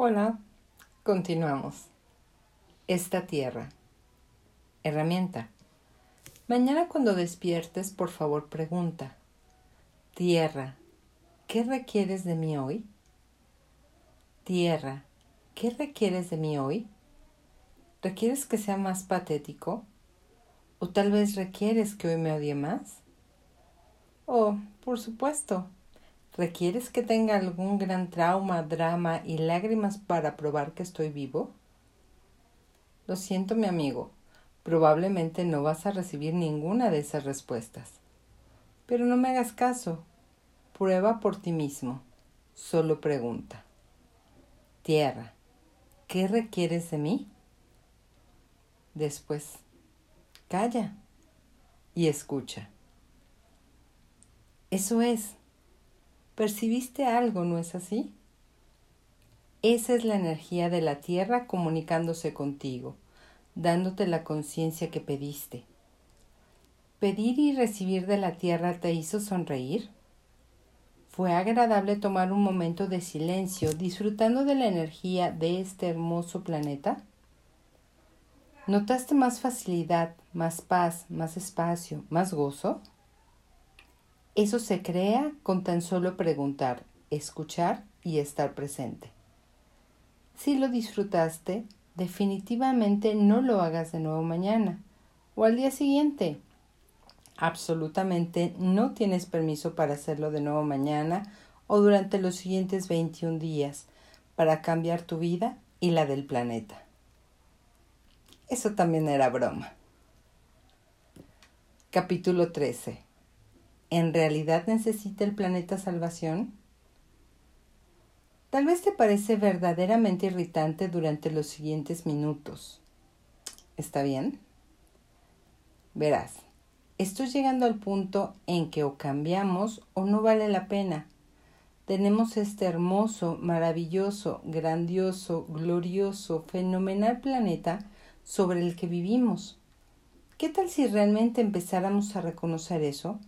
Hola, continuamos. Esta tierra. Herramienta. Mañana cuando despiertes, por favor pregunta. Tierra, ¿qué requieres de mí hoy? Tierra, ¿qué requieres de mí hoy? ¿Requieres que sea más patético? ¿O tal vez requieres que hoy me odie más? Oh, por supuesto. ¿Requieres que tenga algún gran trauma, drama y lágrimas para probar que estoy vivo? Lo siento, mi amigo. Probablemente no vas a recibir ninguna de esas respuestas. Pero no me hagas caso. Prueba por ti mismo. Solo pregunta. Tierra, ¿qué requieres de mí? Después, calla y escucha. Eso es. ¿Percibiste algo, no es así? Esa es la energía de la tierra comunicándose contigo, dándote la conciencia que pediste. ¿Pedir y recibir de la tierra te hizo sonreír? Fue agradable tomar un momento de silencio disfrutando de la energía de este hermoso planeta. ¿Notaste más facilidad, más paz, más espacio, más gozo? Eso se crea con tan solo preguntar, escuchar y estar presente. Si lo disfrutaste, definitivamente no lo hagas de nuevo mañana o al día siguiente. Absolutamente no tienes permiso para hacerlo de nuevo mañana o durante los siguientes 21 días para cambiar tu vida y la del planeta. Eso también era broma. Capítulo 13 ¿En realidad necesita el planeta salvación? Tal vez te parece verdaderamente irritante durante los siguientes minutos. ¿Está bien? Verás, estoy llegando al punto en que o cambiamos o no vale la pena. Tenemos este hermoso, maravilloso, grandioso, glorioso, fenomenal planeta sobre el que vivimos. ¿Qué tal si realmente empezáramos a reconocer eso?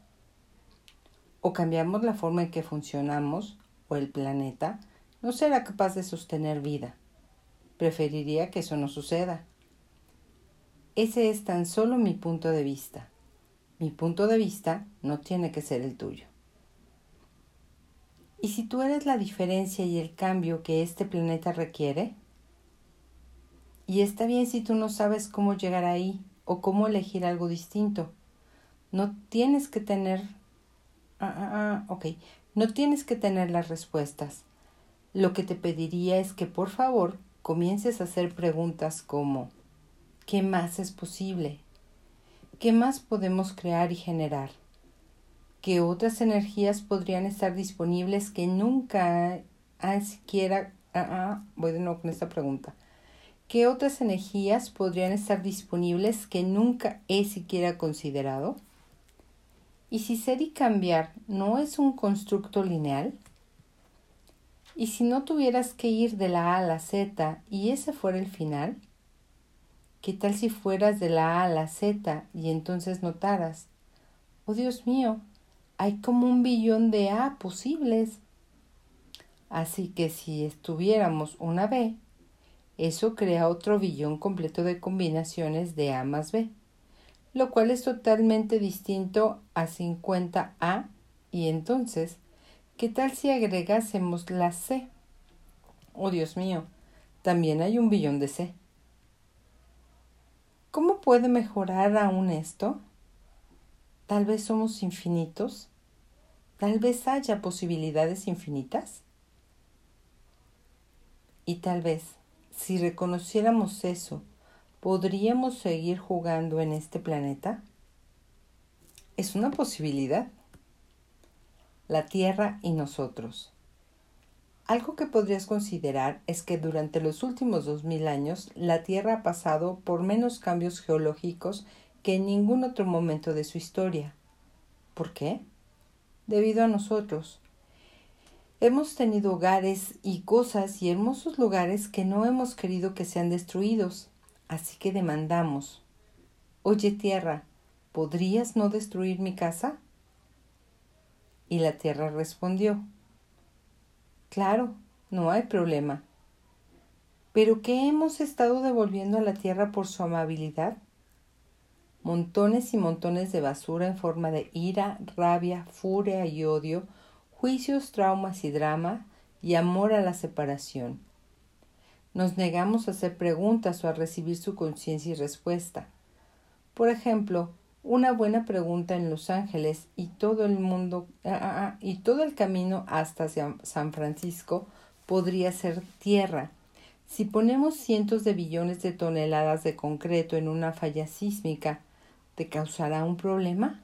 O cambiamos la forma en que funcionamos o el planeta no será capaz de sostener vida. Preferiría que eso no suceda. Ese es tan solo mi punto de vista. Mi punto de vista no tiene que ser el tuyo. ¿Y si tú eres la diferencia y el cambio que este planeta requiere? Y está bien si tú no sabes cómo llegar ahí o cómo elegir algo distinto. No tienes que tener Ah, ah, ah, ok. No tienes que tener las respuestas. Lo que te pediría es que por favor comiences a hacer preguntas como ¿qué más es posible? ¿Qué más podemos crear y generar? ¿Qué otras energías podrían estar disponibles que nunca han siquiera... Ah, ah, voy de nuevo con esta pregunta. ¿Qué otras energías podrían estar disponibles que nunca he siquiera considerado? ¿Y si ser y cambiar no es un constructo lineal? ¿Y si no tuvieras que ir de la A a la Z y ese fuera el final? ¿Qué tal si fueras de la A a la Z y entonces notaras, oh Dios mío, hay como un billón de A posibles? Así que si estuviéramos una B, eso crea otro billón completo de combinaciones de A más B lo cual es totalmente distinto a 50A y entonces, ¿qué tal si agregásemos la C? Oh Dios mío, también hay un billón de C. ¿Cómo puede mejorar aún esto? Tal vez somos infinitos. Tal vez haya posibilidades infinitas. Y tal vez, si reconociéramos eso ¿podríamos seguir jugando en este planeta? Es una posibilidad. La Tierra y nosotros. Algo que podrías considerar es que durante los últimos dos mil años la Tierra ha pasado por menos cambios geológicos que en ningún otro momento de su historia. ¿Por qué? Debido a nosotros. Hemos tenido hogares y cosas y hermosos lugares que no hemos querido que sean destruidos Así que demandamos, Oye tierra, ¿podrías no destruir mi casa? Y la tierra respondió, Claro, no hay problema. ¿Pero qué hemos estado devolviendo a la Tierra por su amabilidad? Montones y montones de basura en forma de ira, rabia, furia y odio, juicios, traumas y drama, y amor a la separación. Nos negamos a hacer preguntas o a recibir su conciencia y respuesta. Por ejemplo, una buena pregunta en Los Ángeles y todo el mundo ah, ah, ah, y todo el camino hasta San Francisco podría ser tierra. Si ponemos cientos de billones de toneladas de concreto en una falla sísmica, ¿te causará un problema?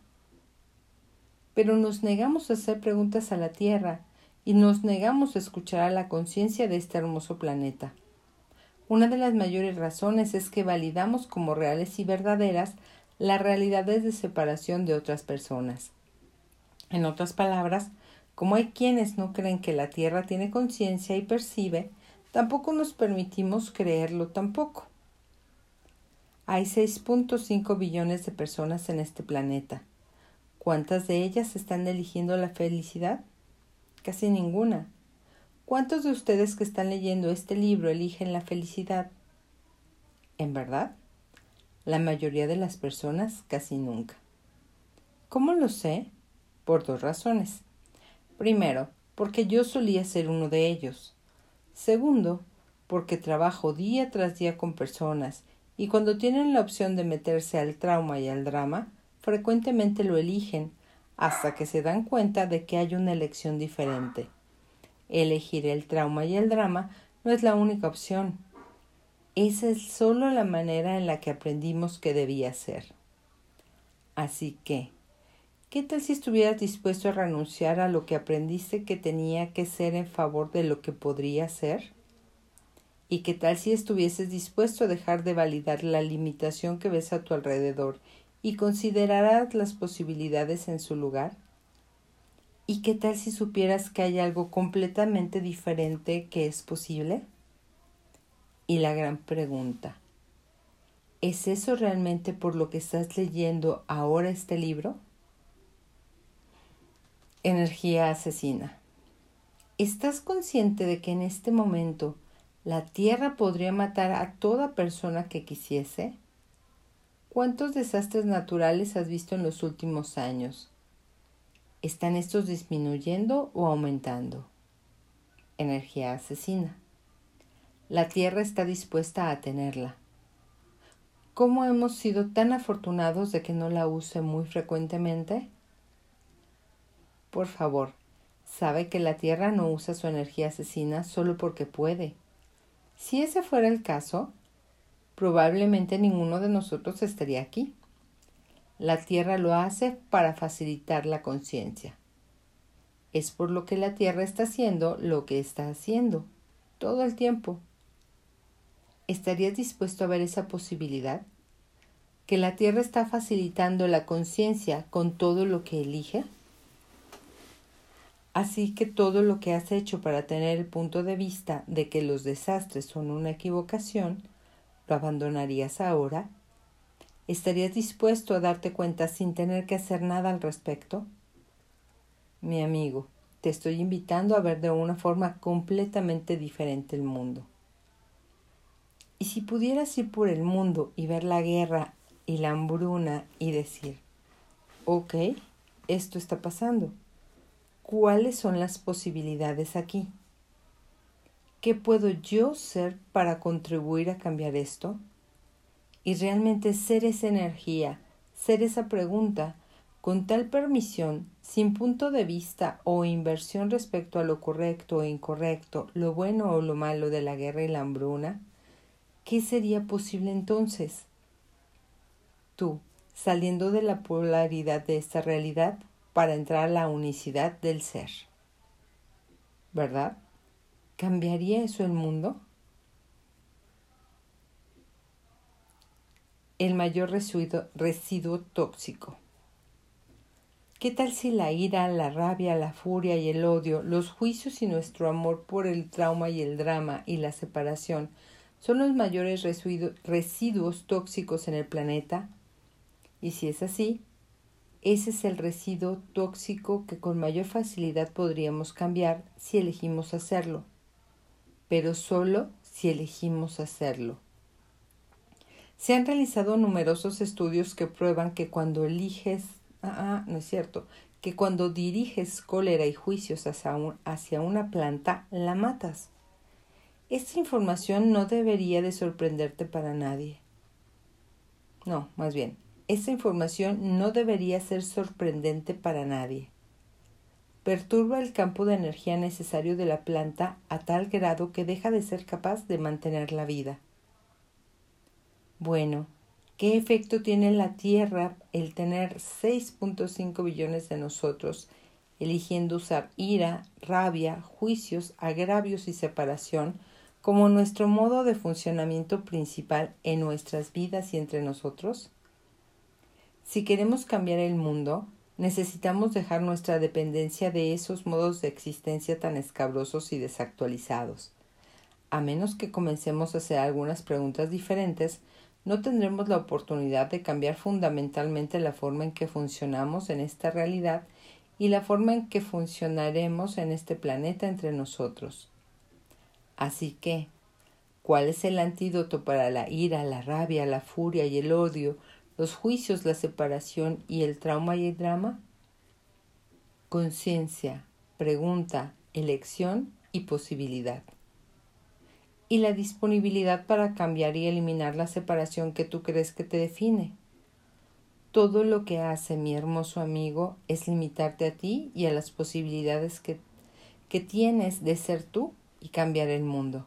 Pero nos negamos a hacer preguntas a la Tierra y nos negamos a escuchar a la conciencia de este hermoso planeta. Una de las mayores razones es que validamos como reales y verdaderas las realidades de separación de otras personas. En otras palabras, como hay quienes no creen que la Tierra tiene conciencia y percibe, tampoco nos permitimos creerlo tampoco. Hay 6.5 billones de personas en este planeta. ¿Cuántas de ellas están eligiendo la felicidad? Casi ninguna. ¿Cuántos de ustedes que están leyendo este libro eligen la felicidad? ¿En verdad? La mayoría de las personas casi nunca. ¿Cómo lo sé? Por dos razones. Primero, porque yo solía ser uno de ellos. Segundo, porque trabajo día tras día con personas y cuando tienen la opción de meterse al trauma y al drama, frecuentemente lo eligen hasta que se dan cuenta de que hay una elección diferente. Elegir el trauma y el drama no es la única opción. Esa es solo la manera en la que aprendimos que debía ser. Así que, ¿qué tal si estuvieras dispuesto a renunciar a lo que aprendiste que tenía que ser en favor de lo que podría ser? ¿Y qué tal si estuvieses dispuesto a dejar de validar la limitación que ves a tu alrededor y consideraras las posibilidades en su lugar? ¿Y qué tal si supieras que hay algo completamente diferente que es posible? Y la gran pregunta, ¿es eso realmente por lo que estás leyendo ahora este libro? Energía asesina. ¿Estás consciente de que en este momento la Tierra podría matar a toda persona que quisiese? ¿Cuántos desastres naturales has visto en los últimos años? ¿Están estos disminuyendo o aumentando? Energía asesina. La Tierra está dispuesta a tenerla. ¿Cómo hemos sido tan afortunados de que no la use muy frecuentemente? Por favor, sabe que la Tierra no usa su energía asesina solo porque puede. Si ese fuera el caso, probablemente ninguno de nosotros estaría aquí. La Tierra lo hace para facilitar la conciencia. Es por lo que la Tierra está haciendo lo que está haciendo, todo el tiempo. ¿Estarías dispuesto a ver esa posibilidad? ¿Que la Tierra está facilitando la conciencia con todo lo que elige? Así que todo lo que has hecho para tener el punto de vista de que los desastres son una equivocación, ¿lo abandonarías ahora? ¿Estarías dispuesto a darte cuenta sin tener que hacer nada al respecto? Mi amigo, te estoy invitando a ver de una forma completamente diferente el mundo. Y si pudieras ir por el mundo y ver la guerra y la hambruna y decir, ok, esto está pasando. ¿Cuáles son las posibilidades aquí? ¿Qué puedo yo ser para contribuir a cambiar esto? Y realmente ser esa energía, ser esa pregunta, con tal permisión, sin punto de vista o inversión respecto a lo correcto o incorrecto, lo bueno o lo malo de la guerra y la hambruna, ¿qué sería posible entonces? Tú, saliendo de la polaridad de esta realidad para entrar a la unicidad del ser. ¿Verdad? ¿Cambiaría eso el mundo? El mayor residuo, tóxico. ¿Qué tal si la ira, la rabia, la furia y el odio, los juicios y nuestro amor por el trauma y el drama y la separación son los mayores residuos tóxicos en el planeta? Y si es así, ese es el residuo tóxico que con mayor facilidad podríamos cambiar si elegimos hacerlo, pero solo si elegimos hacerlo. Se han realizado numerosos estudios que prueban que cuando eliges, ah, ah no es cierto, que cuando diriges cólera y juicios hacia, hacia una planta, la matas. Esta información no debería de sorprenderte para nadie. No, más bien, esta información no debería ser sorprendente para nadie. Perturba el campo de energía necesario de la planta a tal grado que deja de ser capaz de mantener la vida. Bueno, ¿qué efecto tiene en la Tierra el tener 6.5 billones de nosotros eligiendo usar ira, rabia, juicios, agravios y separación como nuestro modo de funcionamiento principal en nuestras vidas y entre nosotros? Si queremos cambiar el mundo, necesitamos dejar nuestra dependencia de esos modos de existencia tan escabrosos y desactualizados. A menos que comencemos a hacer algunas preguntas diferentes, no tendremos la oportunidad de cambiar fundamentalmente la forma en que funcionamos en esta realidad y la forma en que funcionaremos en este planeta entre nosotros. Así que, ¿cuál es el antídoto para la ira, la rabia, la furia y el odio, los juicios, la separación y el trauma y el drama? Conciencia, pregunta, elección y posibilidad. Y la disponibilidad para cambiar y eliminar la separación que tú crees que te define. Todo lo que hace mi hermoso amigo es limitarte a ti y a las posibilidades que, que tienes de ser tú y cambiar el mundo.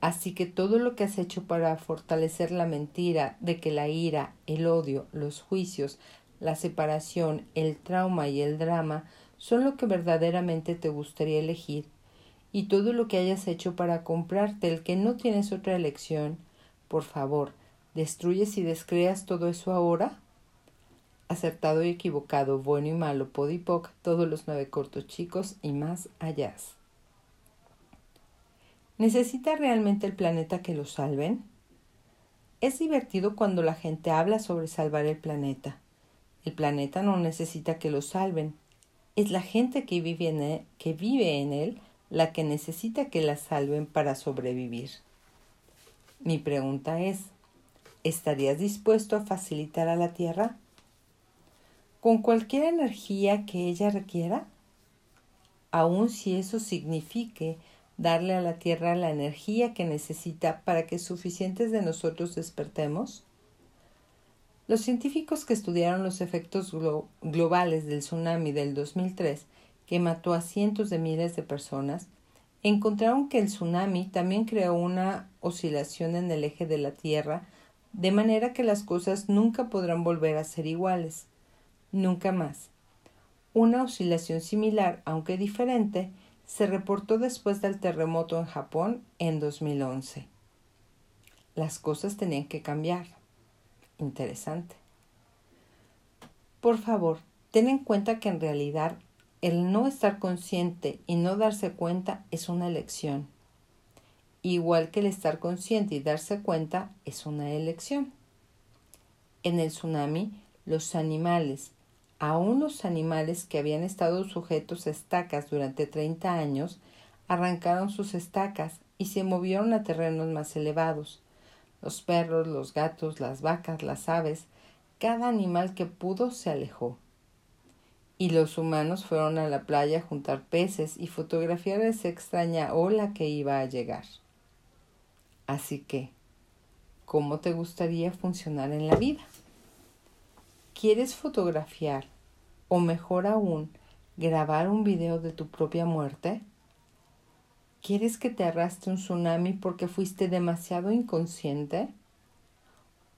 Así que todo lo que has hecho para fortalecer la mentira de que la ira, el odio, los juicios, la separación, el trauma y el drama son lo que verdaderamente te gustaría elegir, y todo lo que hayas hecho para comprarte el que no tienes otra elección, por favor, ¿destruyes y descreas todo eso ahora? Acertado y equivocado, bueno y malo, podipoc, todos los nueve cortos chicos y más allá. ¿Necesita realmente el planeta que lo salven? Es divertido cuando la gente habla sobre salvar el planeta. El planeta no necesita que lo salven. Es la gente que vive en él, que vive en él la que necesita que la salven para sobrevivir. Mi pregunta es, ¿estarías dispuesto a facilitar a la Tierra? ¿Con cualquier energía que ella requiera? Aun si eso signifique darle a la Tierra la energía que necesita para que suficientes de nosotros despertemos? Los científicos que estudiaron los efectos globales del tsunami del 2003, que mató a cientos de miles de personas, encontraron que el tsunami también creó una oscilación en el eje de la Tierra, de manera que las cosas nunca podrán volver a ser iguales. Nunca más. Una oscilación similar, aunque diferente, se reportó después del terremoto en Japón en 2011. Las cosas tenían que cambiar. Interesante. Por favor, ten en cuenta que en realidad el no estar consciente y no darse cuenta es una elección. Igual que el estar consciente y darse cuenta es una elección. En el tsunami, los animales, Aún los animales que habían estado sujetos a estacas durante treinta años arrancaron sus estacas y se movieron a terrenos más elevados. Los perros, los gatos, las vacas, las aves, cada animal que pudo se alejó. Y los humanos fueron a la playa a juntar peces y fotografiar esa extraña ola que iba a llegar. Así que, ¿cómo te gustaría funcionar en la vida? ¿Quieres fotografiar o mejor aún, grabar un video de tu propia muerte? ¿Quieres que te arrastre un tsunami porque fuiste demasiado inconsciente?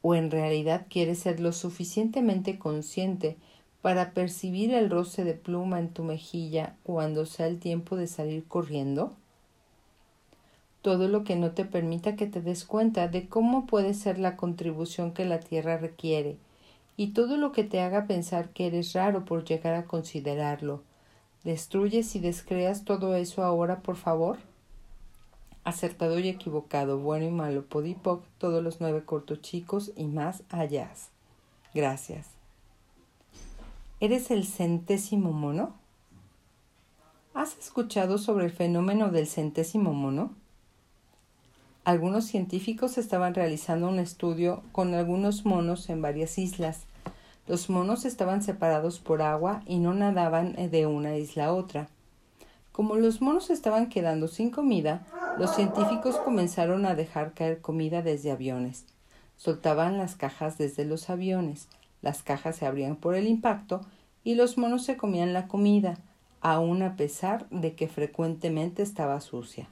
¿O en realidad quieres ser lo suficientemente consciente para percibir el roce de pluma en tu mejilla cuando sea el tiempo de salir corriendo? Todo lo que no te permita que te des cuenta de cómo puede ser la contribución que la Tierra requiere y todo lo que te haga pensar que eres raro por llegar a considerarlo. ¿Destruyes y descreas todo eso ahora, por favor? Acertado y equivocado, bueno y malo, podipoc, todos los nueve cortos chicos y más allá. Gracias. ¿Eres el centésimo mono? ¿Has escuchado sobre el fenómeno del centésimo mono? Algunos científicos estaban realizando un estudio con algunos monos en varias islas. Los monos estaban separados por agua y no nadaban de una isla a otra. Como los monos estaban quedando sin comida, los científicos comenzaron a dejar caer comida desde aviones. Soltaban las cajas desde los aviones. Las cajas se abrían por el impacto y los monos se comían la comida, aun a pesar de que frecuentemente estaba sucia.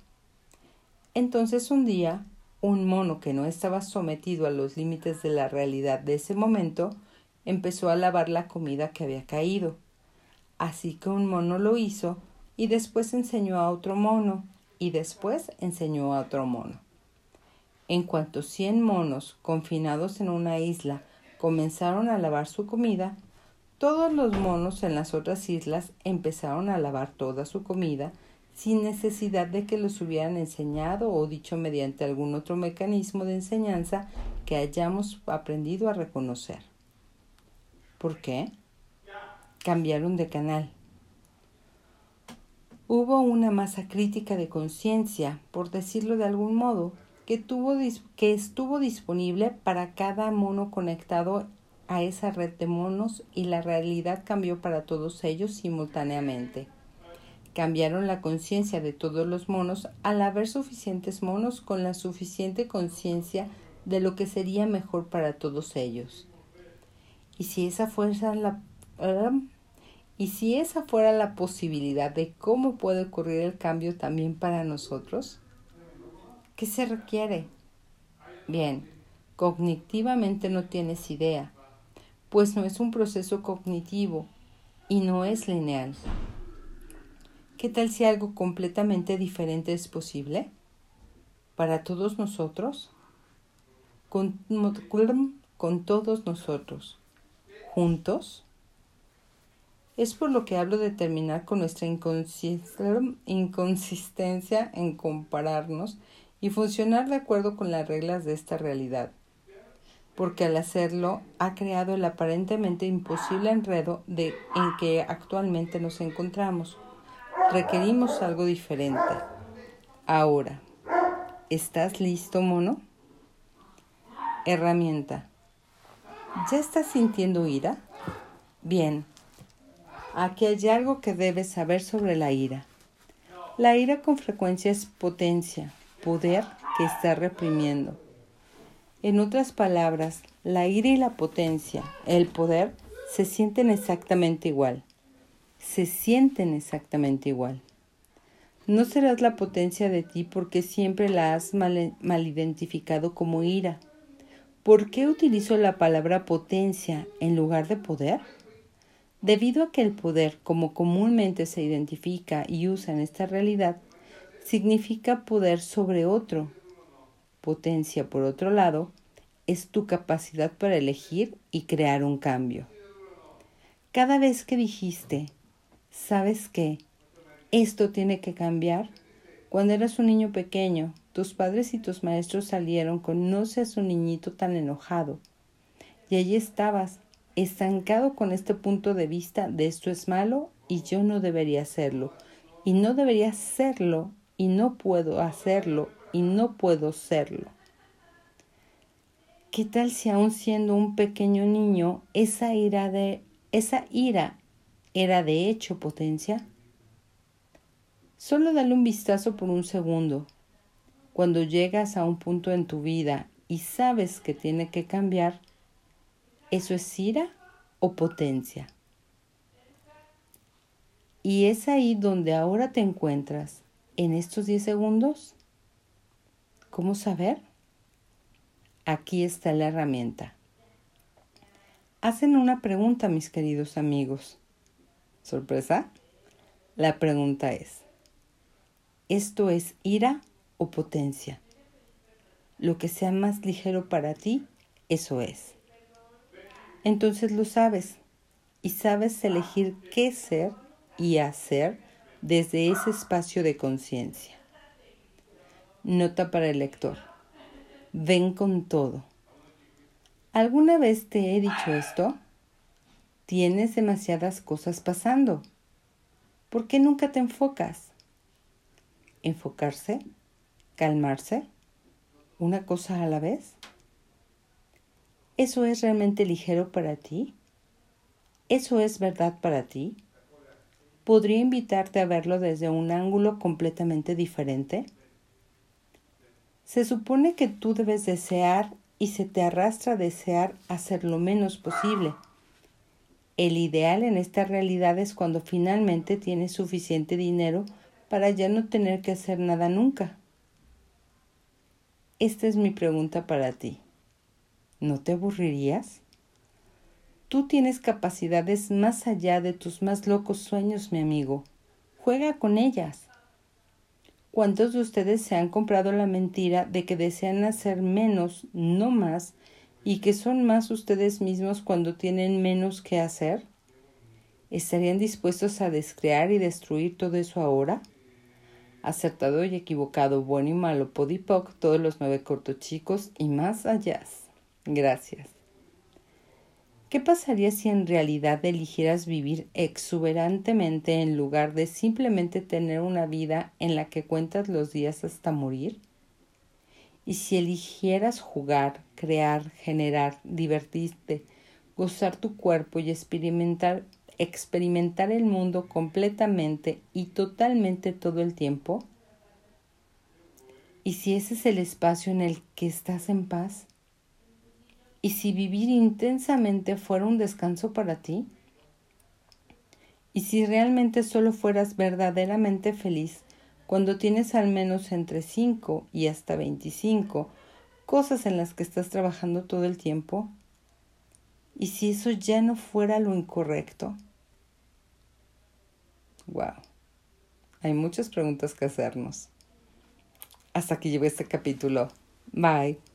Entonces un día, un mono que no estaba sometido a los límites de la realidad de ese momento, empezó a lavar la comida que había caído. Así que un mono lo hizo y después enseñó a otro mono y después enseñó a otro mono. En cuanto cien monos confinados en una isla comenzaron a lavar su comida, todos los monos en las otras islas empezaron a lavar toda su comida sin necesidad de que los hubieran enseñado o dicho mediante algún otro mecanismo de enseñanza que hayamos aprendido a reconocer. ¿Por qué? Cambiaron de canal Hubo una masa crítica de conciencia, por decirlo de algún modo, que, tuvo, que estuvo disponible para cada mono conectado a esa red de monos y la realidad cambió para todos ellos simultáneamente. Cambiaron la conciencia de todos los monos al haber suficientes monos con la suficiente conciencia de lo que sería mejor para todos ellos. Y si esa fuerza la y si esa fuera la posibilidad de cómo puede ocurrir el cambio también para nosotros, ¿qué se requiere? Bien, cognitivamente no tienes idea, pues no es un proceso cognitivo y no es lineal. ¿Qué tal si algo completamente diferente es posible? Para todos nosotros, con, con todos nosotros, juntos, es por lo que hablo de terminar con nuestra inconsistencia en compararnos y funcionar de acuerdo con las reglas de esta realidad, porque al hacerlo ha creado el aparentemente imposible enredo en que actualmente nos encontramos. Requerimos algo diferente. Ahora, ¿estás listo, mono? Herramienta. ¿Ya estás sintiendo ira? Bien, Aquí hay algo que debes saber sobre la ira. La ira con frecuencia es potencia, poder que está reprimiendo. En otras palabras, la ira y la potencia, el poder, se sienten exactamente igual. Se sienten exactamente igual. No serás la potencia de ti porque siempre la has mal, identificado como ira. ¿Por qué utilizo la palabra potencia en lugar de poder? Debido a que el poder, como comúnmente se identifica y usa en esta realidad, significa poder sobre otro. Potencia, por otro lado, es tu capacidad para elegir y crear un cambio. Cada vez que dijiste, ¿sabes qué? Esto tiene que cambiar. Cuando eras un niño pequeño, tus padres y tus maestros salieron con no seas un niñito tan enojado. Y allí estabas, estancado con este punto de vista de esto es malo y yo no debería hacerlo, y no debería serlo, y no puedo hacerlo, y no puedo serlo. ¿Qué tal si aún siendo un pequeño niño esa ira de esa ira era de hecho potencia? Solo dale un vistazo por un segundo. Cuando llegas a un punto en tu vida y sabes que tiene que cambiar, ¿Eso es ira o potencia? Y es ahí donde ahora te encuentras, en estos 10 segundos. ¿Cómo saber? Aquí está la herramienta. Hacen una pregunta, mis queridos amigos. ¿Sorpresa? La pregunta es, ¿esto es ira o potencia? Lo que sea más ligero para ti, eso es entonces lo sabes y sabes elegir qué ser y hacer desde ese espacio de conciencia. Nota para el lector. Ven con todo. ¿Alguna vez te he dicho esto? Tienes demasiadas cosas pasando. ¿Por qué nunca te enfocas? Enfocarse, calmarse, una cosa a la vez? ¿Eso es realmente ligero para ti? ¿Eso es verdad para ti? ¿Podría invitarte a verlo desde un ángulo completamente diferente? Se supone que tú debes desear y se te arrastra a desear hacer lo menos posible. El ideal en esta realidad es cuando finalmente tienes suficiente dinero para ya no tener que hacer nada nunca. Esta es mi pregunta para ti. ¿No te aburrirías? Tú tienes capacidades más allá de tus más locos sueños, mi amigo. Juega con ellas. ¿Cuántos de ustedes se han comprado la mentira de que desean hacer menos, no más, y que son más ustedes mismos cuando tienen menos que hacer? ¿Estarían dispuestos a descrear y destruir todo eso ahora? Acertado y equivocado, bueno y malo, podipoc, todos los nueve cortos chicos y más allá. Gracias. ¿Qué pasaría si en realidad eligieras vivir exuberantemente en lugar de simplemente tener una vida en la que cuentas los días hasta morir? ¿Y si eligieras jugar, crear, generar, divertirte, gozar tu cuerpo y experimentar, el mundo completamente y totalmente todo el tiempo? ¿Y si ese es el espacio en el que estás en paz? ¿Y si vivir intensamente fuera un descanso para ti? ¿Y si realmente solo fueras verdaderamente feliz cuando tienes al menos entre 5 y hasta 25 cosas en las que estás trabajando todo el tiempo? ¿Y si eso ya no fuera lo incorrecto? Wow. Hay muchas preguntas que hacernos. Hasta que lleve este capítulo. Bye.